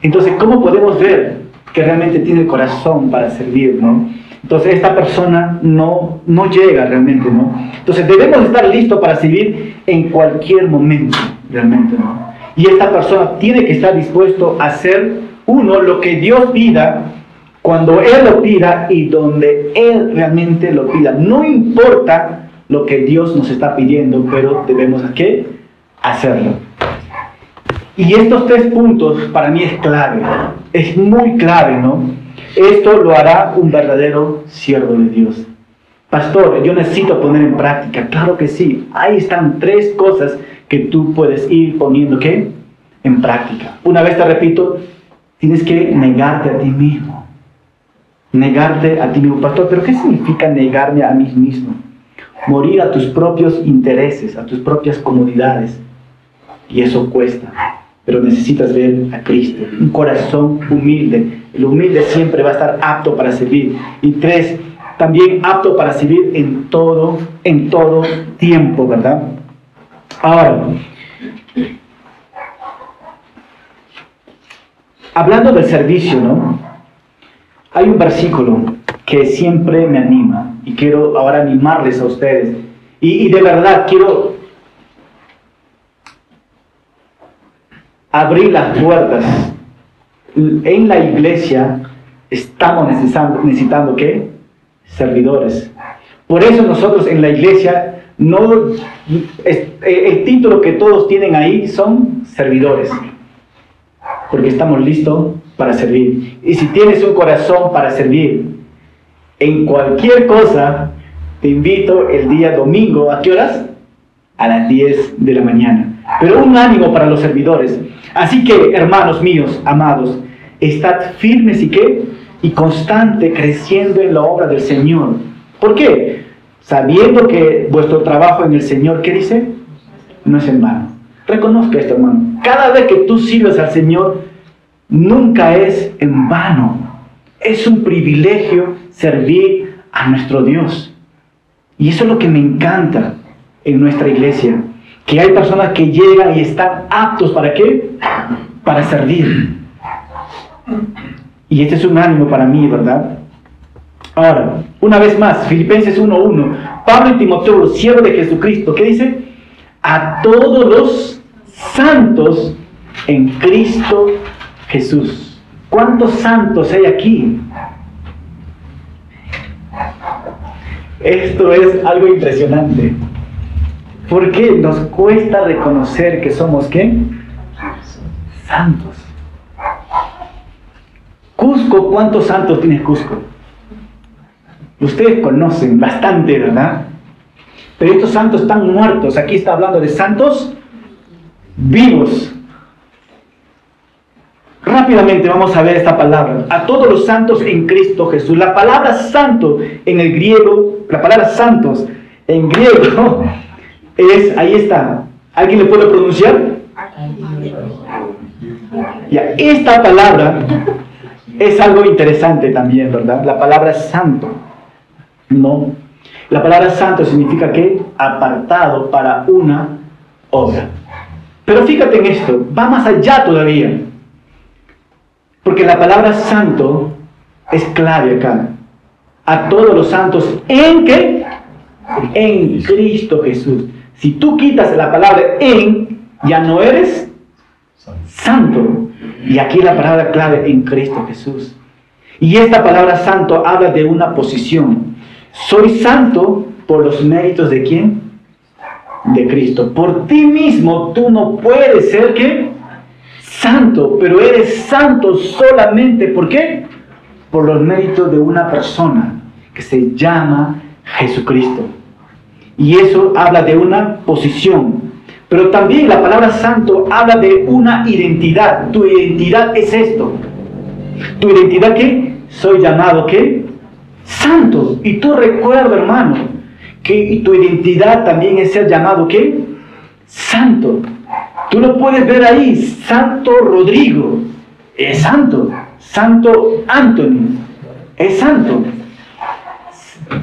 Entonces, ¿cómo podemos ver que realmente tiene corazón para servir, no? Entonces esta persona no, no llega realmente, ¿no? Entonces debemos estar listos para servir en cualquier momento, realmente, ¿no? Y esta persona tiene que estar dispuesto a hacer, uno, lo que Dios pida, cuando Él lo pida y donde Él realmente lo pida. No importa lo que Dios nos está pidiendo, pero debemos? Hacerlo. Y estos tres puntos para mí es clave, es muy clave, ¿no? Esto lo hará un verdadero siervo de Dios. Pastor, yo necesito poner en práctica. Claro que sí. Ahí están tres cosas que tú puedes ir poniendo ¿qué? en práctica. Una vez te repito, tienes que negarte a ti mismo. Negarte a ti mismo. Pastor, ¿pero qué significa negarme a mí mismo? Morir a tus propios intereses, a tus propias comodidades. Y eso cuesta. Pero necesitas ver a Cristo. Un corazón humilde el humilde siempre va a estar apto para servir. Y tres, también apto para servir en todo, en todo tiempo, ¿verdad? Ahora, hablando del servicio, ¿no? Hay un versículo que siempre me anima y quiero ahora animarles a ustedes. Y, y de verdad quiero abrir las puertas en la iglesia estamos necesitando, necesitando ¿qué? Servidores. Por eso nosotros en la iglesia, no, el título que todos tienen ahí son servidores. Porque estamos listos para servir. Y si tienes un corazón para servir en cualquier cosa, te invito el día domingo, ¿a qué horas? A las 10 de la mañana. Pero un ánimo para los servidores. Así que, hermanos míos, amados, estad firmes y qué? Y constante creciendo en la obra del Señor. ¿Por qué? Sabiendo que vuestro trabajo en el Señor, ¿qué dice? No es en vano. Reconozca esto, hermano. Cada vez que tú sirves al Señor, nunca es en vano. Es un privilegio servir a nuestro Dios. Y eso es lo que me encanta en nuestra iglesia que hay personas que llegan y están aptos para qué? Para servir. Y este es un ánimo para mí, ¿verdad? Ahora, una vez más, Filipenses 1.1, Pablo y Timoteo, siervos de Jesucristo, ¿qué dice? A todos los santos en Cristo Jesús. ¿Cuántos santos hay aquí? Esto es algo impresionante. ¿Por qué nos cuesta reconocer que somos qué? Santos. Cusco, ¿cuántos santos tiene Cusco? Ustedes conocen bastante, ¿verdad? Pero estos santos están muertos. Aquí está hablando de santos vivos. Rápidamente vamos a ver esta palabra. A todos los santos en Cristo Jesús. La palabra santo en el griego, la palabra santos en griego es, ahí está. ¿Alguien le puede pronunciar? Esta palabra es algo interesante también, ¿verdad? La palabra santo. No. La palabra santo significa que apartado para una obra. Pero fíjate en esto, va más allá todavía. Porque la palabra santo es clave acá. A todos los santos en que en Cristo Jesús. Si tú quitas la palabra en, ya no eres santo. Y aquí la palabra clave en Cristo Jesús. Y esta palabra santo habla de una posición. Soy santo por los méritos de quién? De Cristo. Por ti mismo tú no puedes ser que santo, pero eres santo solamente ¿por qué? Por los méritos de una persona que se llama Jesucristo. Y eso habla de una posición. Pero también la palabra santo habla de una identidad. Tu identidad es esto. ¿Tu identidad qué? Soy llamado qué? Santo. Y tú recuerda, hermano, que tu identidad también es ser llamado qué? Santo. Tú lo puedes ver ahí. Santo Rodrigo. Es santo. Santo Anthony. Es santo.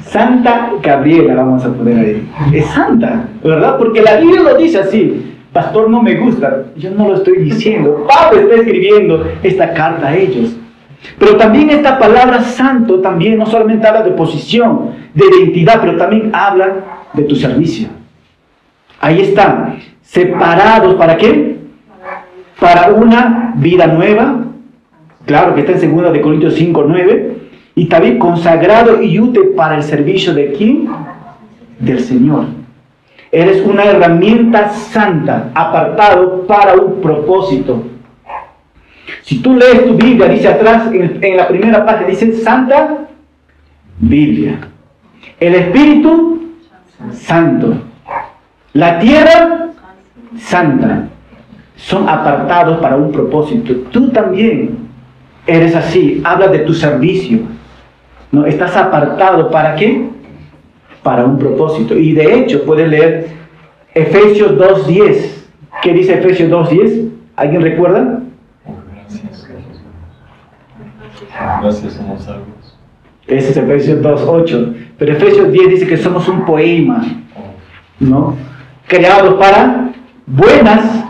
Santa Gabriela, vamos a poner ahí. Es santa, ¿verdad? Porque la Biblia lo dice así. Pastor, no me gusta. Yo no lo estoy diciendo. Pablo está escribiendo esta carta a ellos. Pero también esta palabra santo también no solamente habla de posición, de identidad, pero también habla de tu servicio. Ahí están, separados para qué? Para una vida nueva. Claro que está en 2 de Corintios 5, 9 y también consagrado y útil para el servicio de quién? Del Señor. Eres una herramienta santa, apartado para un propósito. Si tú lees tu Biblia, dice atrás, en, la primera parte, dice Santa Biblia. El Espíritu Santo. La tierra santa. Son apartados para un propósito. Tú también eres así. Habla de tu servicio no, estás apartado para qué? Para un propósito. Y de hecho, puedes leer Efesios 2.10. ¿Qué dice Efesios 2.10? ¿Alguien recuerda? Gracias, somos salvos. Ese es Efesios 2.8. Pero Efesios 10 dice que somos un poema, ¿no? Creados para buenas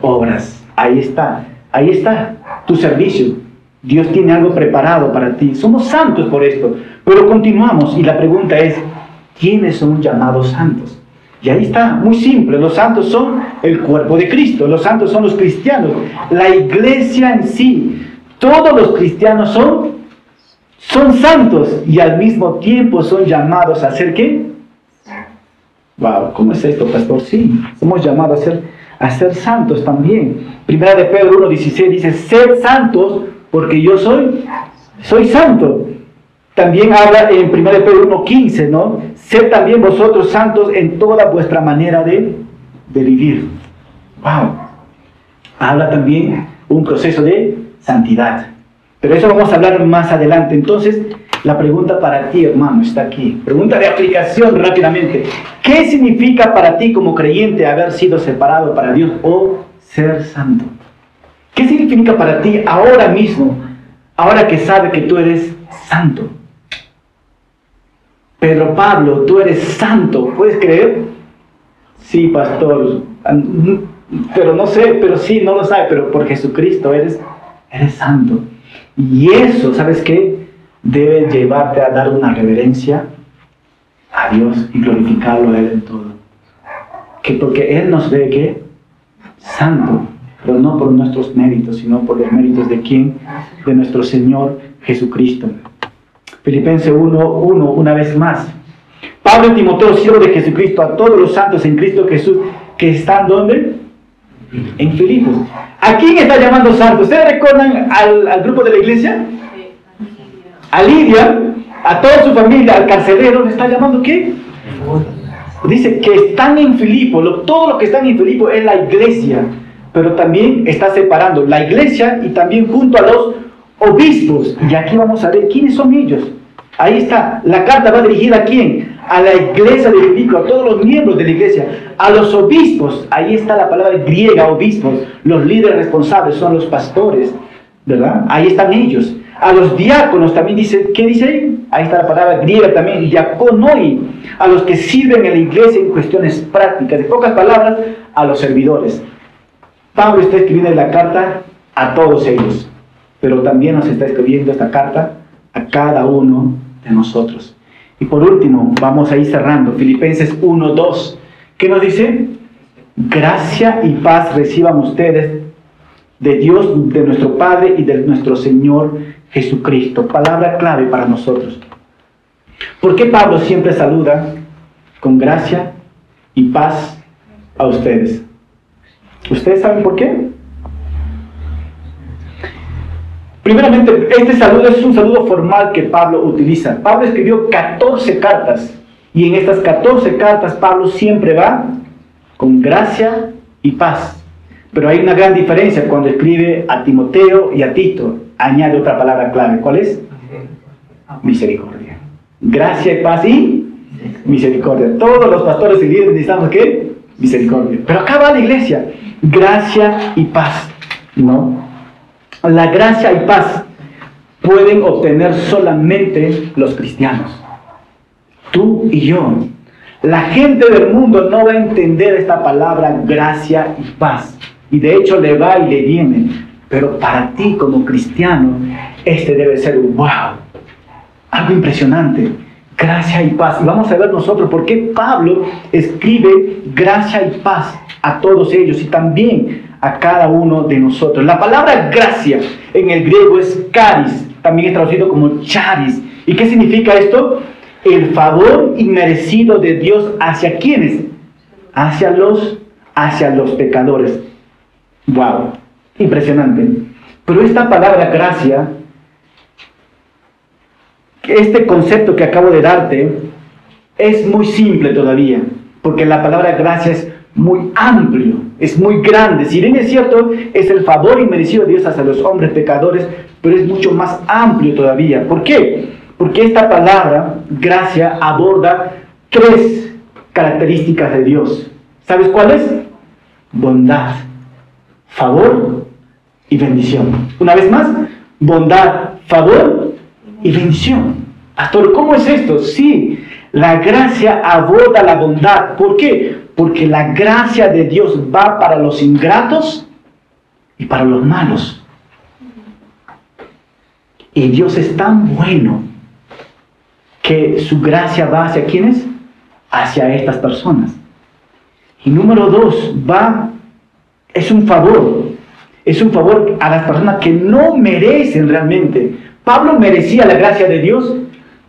obras. Ahí está, ahí está tu servicio. Dios tiene algo preparado para ti. Somos santos por esto. Pero continuamos y la pregunta es, ¿quiénes son llamados santos? Y ahí está, muy simple. Los santos son el cuerpo de Cristo. Los santos son los cristianos. La iglesia en sí. Todos los cristianos son, son santos y al mismo tiempo son llamados a ser qué? Wow, ¿cómo es esto, pastor? Sí, somos llamados a ser, a ser santos también. Primera de Pedro 1.16 dice, ser santos porque yo soy, soy santo. También habla en 1 Pedro 1.15, ¿no? Sed también vosotros santos en toda vuestra manera de, de vivir. ¡Wow! Habla también un proceso de santidad. Pero eso vamos a hablar más adelante. Entonces, la pregunta para ti, hermano, está aquí. Pregunta de aplicación rápidamente. ¿Qué significa para ti como creyente haber sido separado para Dios o ser santo? ¿Qué significa para ti ahora mismo, ahora que sabe que tú eres santo? Pedro Pablo, tú eres santo, ¿puedes creer? Sí, pastor, pero no sé, pero sí, no lo sabe, pero por Jesucristo eres, eres santo. Y eso, ¿sabes qué? Debe llevarte a dar una reverencia a Dios y glorificarlo a Él en todo. Que porque Él nos ve que santo, pero no por nuestros méritos, sino por los méritos de quién? De nuestro Señor Jesucristo. Filipenses 1, 1, una vez más. Pablo y Timoteo, siervo de Jesucristo, a todos los santos en Cristo Jesús, que están donde? En Filipos. ¿A quién está llamando santo? ¿Ustedes recuerdan al, al grupo de la iglesia? A Lidia, a toda su familia, al carcelero, ¿le está llamando qué? Dice que están en Filipo, todo lo que están en Filipo es la iglesia, pero también está separando la iglesia y también junto a los obispos. Y aquí vamos a ver quiénes son ellos. Ahí está, la carta va dirigida a quién? A la iglesia de Filipo, a todos los miembros de la iglesia, a los obispos. Ahí está la palabra griega, obispos. Los líderes responsables son los pastores, ¿verdad? Ahí están ellos. A los diáconos también dice, ¿qué dice ahí? Ahí está la palabra griega también, diaconoi. A los que sirven en la iglesia en cuestiones prácticas. De pocas palabras, a los servidores. Pablo está escribiendo la carta a todos ellos, pero también nos está escribiendo esta carta a cada uno de nosotros. Y por último, vamos a ir cerrando. Filipenses 1, 2. ¿Qué nos dice? Gracia y paz reciban ustedes de Dios, de nuestro Padre y de nuestro Señor Jesucristo. Palabra clave para nosotros. ¿Por qué Pablo siempre saluda con gracia y paz a ustedes? ¿Ustedes saben por qué? Primeramente, este saludo es un saludo formal que Pablo utiliza. Pablo escribió 14 cartas y en estas 14 cartas Pablo siempre va con gracia y paz. Pero hay una gran diferencia cuando escribe a Timoteo y a Tito. Añade otra palabra clave. ¿Cuál es? Misericordia. Gracia y paz y misericordia. Todos los pastores y líderes necesitamos qué? Misericordia. Pero acá va la iglesia. Gracia y paz. ¿No? La gracia y paz pueden obtener solamente los cristianos. Tú y yo. La gente del mundo no va a entender esta palabra gracia y paz y de hecho le va y le viene. Pero para ti como cristiano, este debe ser un wow, algo impresionante. Gracia y paz. Y vamos a ver nosotros por qué Pablo escribe gracia y paz a todos ellos y también a cada uno de nosotros. La palabra gracia en el griego es caris, también es traducido como charis. ¿Y qué significa esto? El favor inmerecido de Dios hacia quienes? Hacia los, hacia los pecadores. Wow, impresionante. Pero esta palabra gracia, este concepto que acabo de darte, es muy simple todavía, porque la palabra gracia es muy amplio, es muy grande. Si bien es cierto, es el favor inmerecido de Dios hacia los hombres pecadores, pero es mucho más amplio todavía. ¿Por qué? Porque esta palabra, gracia, aborda tres características de Dios. ¿Sabes cuáles? Bondad, favor y bendición. Una vez más, bondad, favor y bendición. Pastor, ¿cómo es esto? Sí, la gracia aborda la bondad. ¿Por qué? Porque la gracia de Dios va para los ingratos y para los malos. Y Dios es tan bueno que su gracia va hacia quienes? Hacia estas personas. Y número dos, va es un favor. Es un favor a las personas que no merecen realmente. Pablo merecía la gracia de Dios.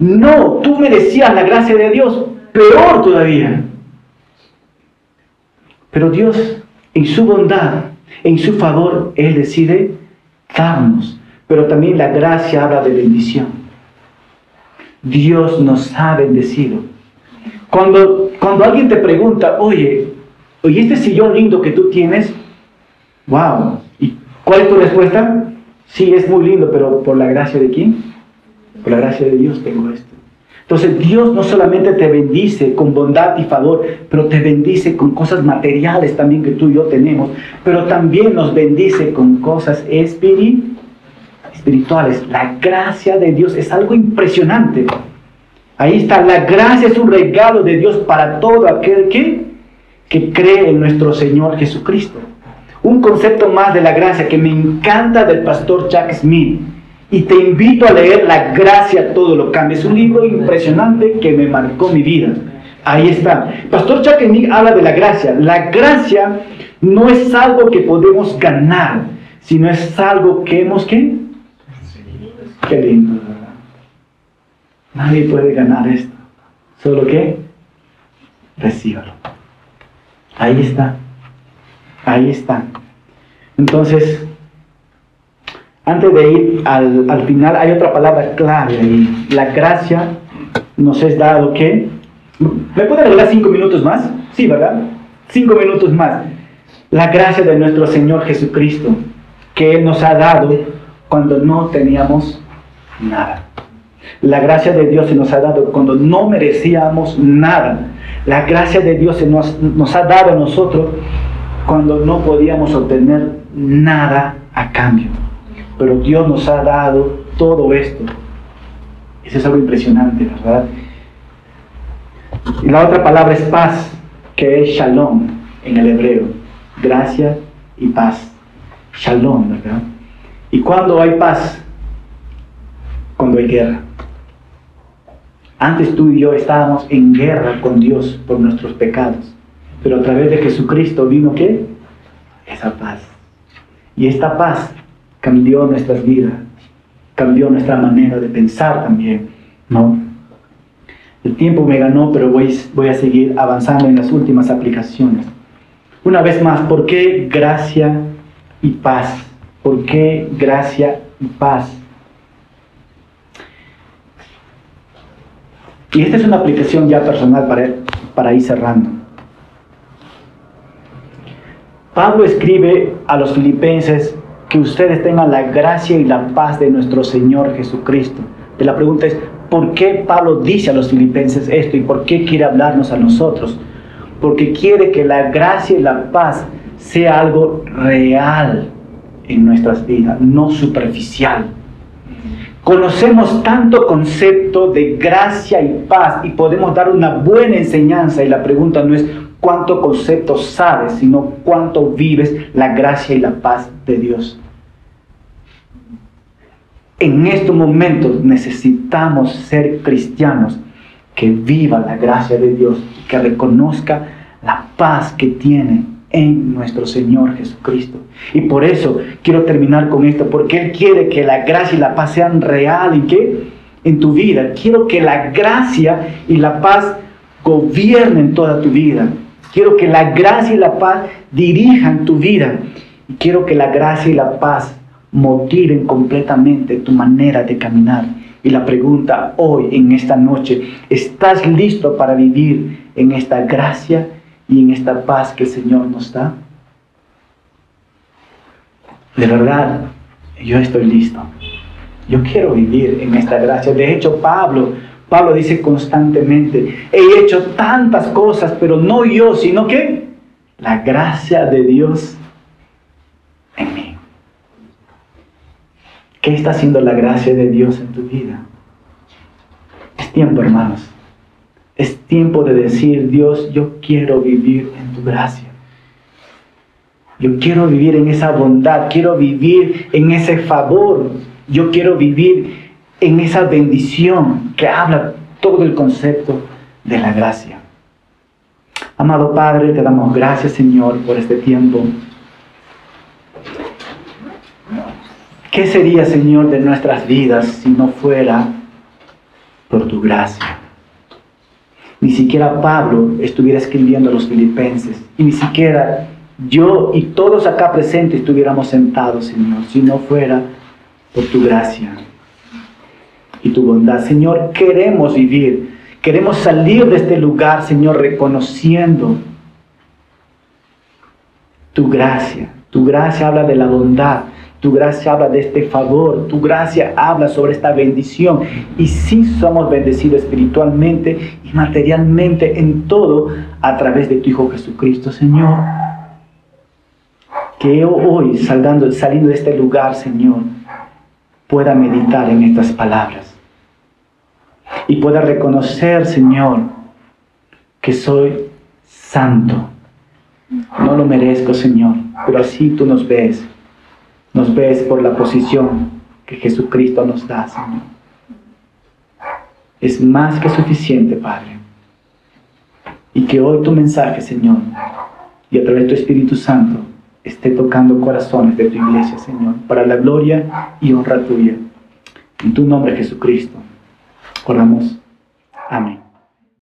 No, tú merecías la gracia de Dios. Peor todavía. Pero Dios, en su bondad, en su favor, Él decide darnos. Pero también la gracia habla de bendición. Dios nos ha bendecido. Cuando, cuando alguien te pregunta, oye, oye, este sillón lindo que tú tienes, Wow. ¿Y cuál es tu respuesta? Sí, es muy lindo, pero ¿por la gracia de quién? Por la gracia de Dios tengo esto. Entonces Dios no solamente te bendice con bondad y favor, pero te bendice con cosas materiales también que tú y yo tenemos, pero también nos bendice con cosas espirituales. La gracia de Dios es algo impresionante. Ahí está, la gracia es un regalo de Dios para todo aquel que que cree en nuestro Señor Jesucristo. Un concepto más de la gracia que me encanta del pastor Jack Smith. Y te invito a leer La gracia todo lo cambia. Es un libro impresionante que me marcó mi vida. Ahí está. Pastor Smith habla de la gracia. La gracia no es algo que podemos ganar, sino es algo que hemos que. Qué lindo, ¿verdad? Nadie puede ganar esto. Solo que recíbalo. Ahí está. Ahí está. Entonces, antes de ir al, al, final, hay otra palabra clave ahí. La gracia nos es dado que... ¿Me puede regalar cinco minutos más? Sí, ¿verdad? Cinco minutos más. La gracia de nuestro Señor Jesucristo, que Él nos ha dado cuando no teníamos nada. La gracia de Dios se nos ha dado cuando no merecíamos nada. La gracia de Dios se nos, nos ha dado a nosotros cuando no podíamos obtener nada a cambio. Pero Dios nos ha dado todo esto. Eso es algo impresionante, ¿verdad? Y la otra palabra es paz, que es shalom en el hebreo. Gracia y paz. Shalom, ¿verdad? ¿Y cuando hay paz? Cuando hay guerra. Antes tú y yo estábamos en guerra con Dios por nuestros pecados. Pero a través de Jesucristo vino qué? Esa paz. Y esta paz cambió nuestras vidas, cambió nuestra manera de pensar también, ¿no? El tiempo me ganó, pero voy, a seguir avanzando en las últimas aplicaciones. Una vez más, ¿por qué gracia y paz? ¿Por qué gracia y paz? Y esta es una aplicación ya personal para, para ir cerrando. Pablo escribe a los filipenses que ustedes tengan la gracia y la paz de nuestro Señor Jesucristo. Y la pregunta es, ¿por qué Pablo dice a los filipenses esto y por qué quiere hablarnos a nosotros? Porque quiere que la gracia y la paz sea algo real en nuestras vidas, no superficial. Conocemos tanto concepto de gracia y paz y podemos dar una buena enseñanza y la pregunta no es cuánto concepto sabes, sino cuánto vives la gracia y la paz de Dios. En estos momentos necesitamos ser cristianos que viva la gracia de Dios, que reconozca la paz que tiene en nuestro Señor Jesucristo. Y por eso quiero terminar con esto, porque Él quiere que la gracia y la paz sean real y que en tu vida. Quiero que la gracia y la paz gobiernen toda tu vida. Quiero que la gracia y la paz dirijan tu vida. Y quiero que la gracia y la paz motiven completamente tu manera de caminar. Y la pregunta hoy, en esta noche, ¿estás listo para vivir en esta gracia y en esta paz que el Señor nos da? De verdad, yo estoy listo. Yo quiero vivir en esta gracia. De hecho, Pablo, Pablo dice constantemente, he hecho tantas cosas, pero no yo, sino que la gracia de Dios en mí. ¿Qué está haciendo la gracia de Dios en tu vida? Es tiempo, hermanos, es tiempo de decir, Dios, yo quiero vivir en tu gracia. Yo quiero vivir en esa bondad, quiero vivir en ese favor, yo quiero vivir en esa bendición que habla todo el concepto de la gracia. Amado Padre, te damos gracias, Señor, por este tiempo. ¿Qué sería, Señor, de nuestras vidas si no fuera por tu gracia? Ni siquiera Pablo estuviera escribiendo a los filipenses. Y ni siquiera yo y todos acá presentes estuviéramos sentados, Señor, si no fuera por tu gracia y tu bondad. Señor, queremos vivir, queremos salir de este lugar, Señor, reconociendo tu gracia. Tu gracia habla de la bondad, tu gracia habla de este favor, tu gracia habla sobre esta bendición. Y sí somos bendecidos espiritualmente y materialmente en todo a través de tu Hijo Jesucristo, Señor. Que hoy, saliendo, saliendo de este lugar, Señor, pueda meditar en estas palabras y pueda reconocer, Señor, que soy santo No lo merezco, Señor, pero así tú nos ves. Nos ves por la posición que Jesucristo nos da, Señor. Es más que suficiente, Padre. Y que hoy tu mensaje, Señor, y a través de tu Espíritu Santo, esté tocando corazones de tu iglesia, Señor, para la gloria y honra tuya. En tu nombre, Jesucristo, oramos. Amén.